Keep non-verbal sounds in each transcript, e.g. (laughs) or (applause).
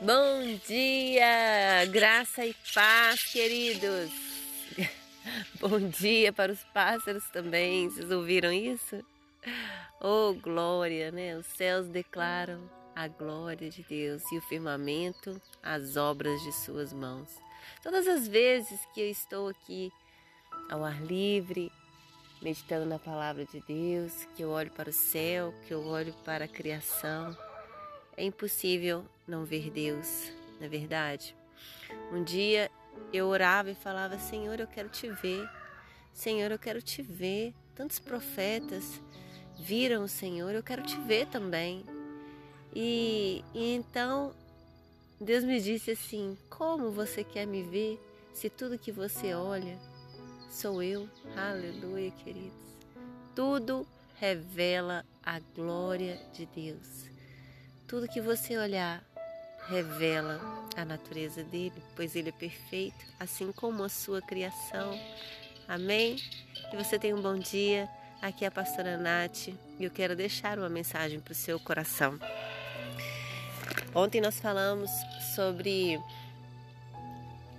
Bom dia, graça e paz, queridos. (laughs) Bom dia para os pássaros também. Vocês ouviram isso? Oh, glória, né? Os céus declaram a glória de Deus e o firmamento as obras de suas mãos. Todas as vezes que eu estou aqui ao ar livre, meditando na palavra de Deus, que eu olho para o céu, que eu olho para a criação, é impossível não ver Deus, não é verdade? Um dia eu orava e falava: Senhor, eu quero te ver. Senhor, eu quero te ver. Tantos profetas viram o Senhor, eu quero te ver também. E, e então Deus me disse assim: Como você quer me ver se tudo que você olha sou eu? Aleluia, queridos. Tudo revela a glória de Deus. Tudo que você olhar revela a natureza dele, pois ele é perfeito, assim como a sua criação. Amém? Que você tenha um bom dia. Aqui é a pastora Nath e eu quero deixar uma mensagem para o seu coração. Ontem nós falamos sobre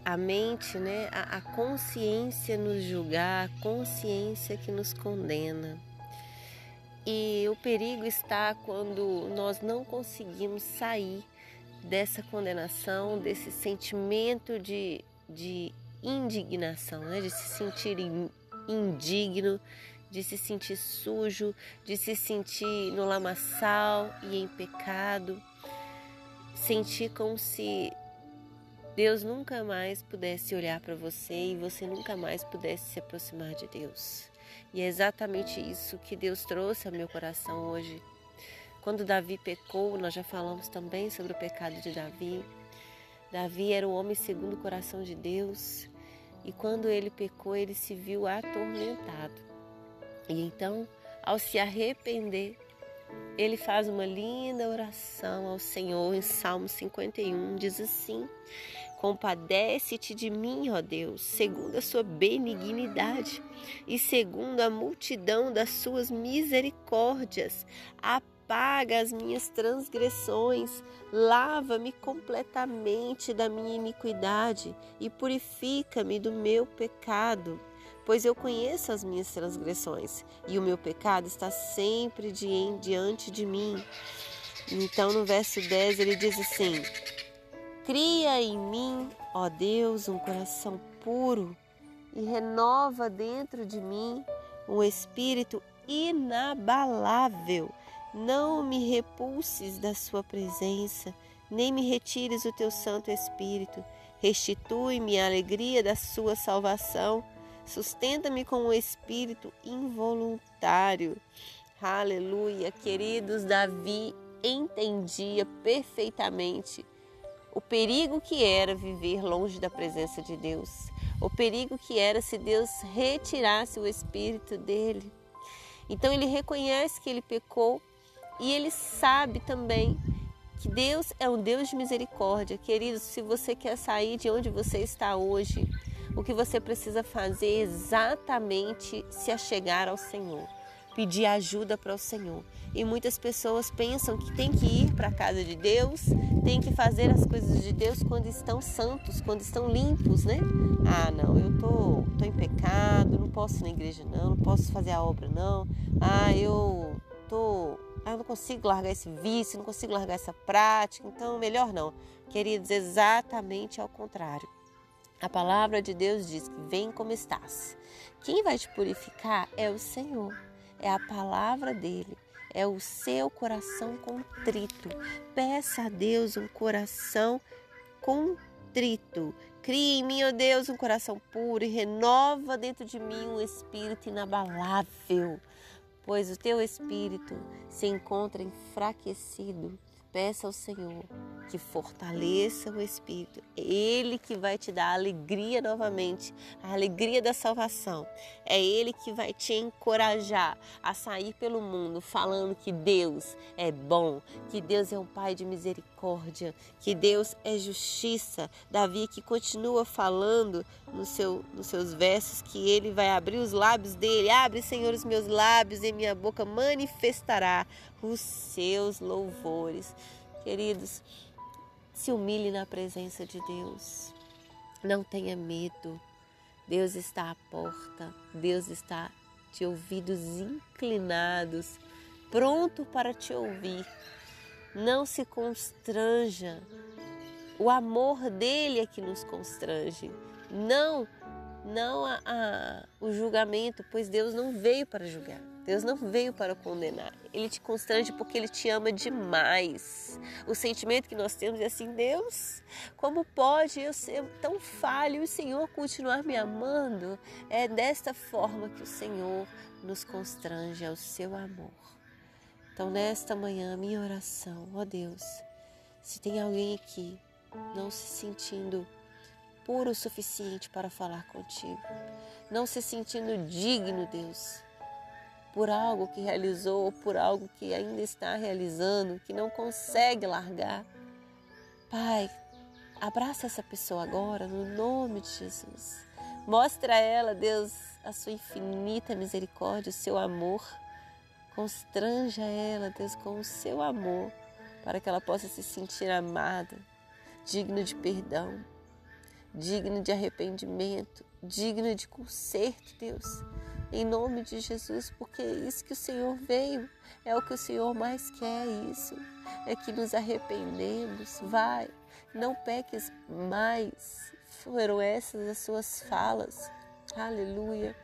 a mente, né? A, a consciência nos julgar, a consciência que nos condena. E o perigo está quando nós não conseguimos sair dessa condenação, desse sentimento de, de indignação, né? de se sentir indigno, de se sentir sujo, de se sentir no lamaçal e em pecado, sentir como se Deus nunca mais pudesse olhar para você e você nunca mais pudesse se aproximar de Deus. E é exatamente isso que Deus trouxe ao meu coração hoje. Quando Davi pecou, nós já falamos também sobre o pecado de Davi. Davi era o homem segundo o coração de Deus, e quando ele pecou, ele se viu atormentado. E então, ao se arrepender, ele faz uma linda oração ao Senhor em Salmo 51, diz assim: Compadece-te de mim, ó Deus, segundo a sua benignidade e segundo a multidão das suas misericórdias. Apaga as minhas transgressões, lava-me completamente da minha iniquidade e purifica-me do meu pecado. Pois eu conheço as minhas transgressões e o meu pecado está sempre diante de mim. Então, no verso 10, ele diz assim: Cria em mim, ó Deus, um coração puro e renova dentro de mim um espírito inabalável. Não me repulses da sua presença, nem me retires o teu Santo Espírito. Restitui-me a alegria da sua salvação. Sustenta-me com um espírito involuntário. Aleluia, queridos, Davi entendia perfeitamente o perigo que era viver longe da presença de Deus, o perigo que era se Deus retirasse o espírito dele. Então ele reconhece que ele pecou e ele sabe também que Deus é um Deus de misericórdia. Queridos, se você quer sair de onde você está hoje, o que você precisa fazer é exatamente se achegar ao Senhor pedir ajuda para o Senhor. E muitas pessoas pensam que tem que ir para a casa de Deus, tem que fazer as coisas de Deus quando estão santos, quando estão limpos, né? Ah, não, eu tô, tô em pecado, não posso ir na igreja não, não posso fazer a obra não. Ah, eu tô, ah, eu não consigo largar esse vício, não consigo largar essa prática, então melhor não. Queridos, exatamente ao contrário. A palavra de Deus diz que vem como estás. Quem vai te purificar é o Senhor é a palavra dele, é o seu coração contrito. Peça a Deus um coração contrito. Crie em mim, ó Deus, um coração puro e renova dentro de mim um espírito inabalável, pois o teu espírito se encontra enfraquecido. Peça ao Senhor que fortaleça o espírito. É Ele que vai te dar alegria novamente, a alegria da salvação. É Ele que vai te encorajar a sair pelo mundo falando que Deus é bom, que Deus é um Pai de misericórdia, que Deus é justiça. Davi que continua falando no seu, nos seus versos que Ele vai abrir os lábios dele. Abre, Senhor, os meus lábios e minha boca manifestará os seus louvores. Queridos, Se humilhe na presença de Deus. Não tenha medo. Deus está à porta. Deus está de ouvidos inclinados, pronto para te ouvir. Não se constranja. O amor dele é que nos constrange. Não, não a, a, o julgamento, pois Deus não veio para julgar. Deus não veio para condenar. Ele te constrange porque ele te ama demais. O sentimento que nós temos é assim: Deus, como pode eu ser tão falho e o Senhor continuar me amando? É desta forma que o Senhor nos constrange ao seu amor. Então, nesta manhã, minha oração, ó Deus, se tem alguém aqui não se sentindo puro o suficiente para falar contigo, não se sentindo digno, Deus, por algo que realizou, ou por algo que ainda está realizando, que não consegue largar. Pai, abraça essa pessoa agora no nome de Jesus. Mostra a ela, Deus, a sua infinita misericórdia, o seu amor. Constranja ela, Deus, com o seu amor, para que ela possa se sentir amada, digno de perdão, digno de arrependimento, digno de conserto, Deus em nome de Jesus, porque é isso que o Senhor veio, é o que o Senhor mais quer, isso, é que nos arrependemos, vai, não peques mais, foram essas as suas falas, aleluia.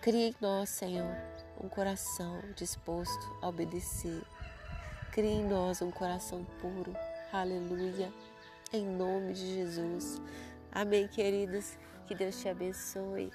Crie em nós, Senhor, um coração disposto a obedecer, crie em nós um coração puro, aleluia, em nome de Jesus. Amém, queridos, que Deus te abençoe.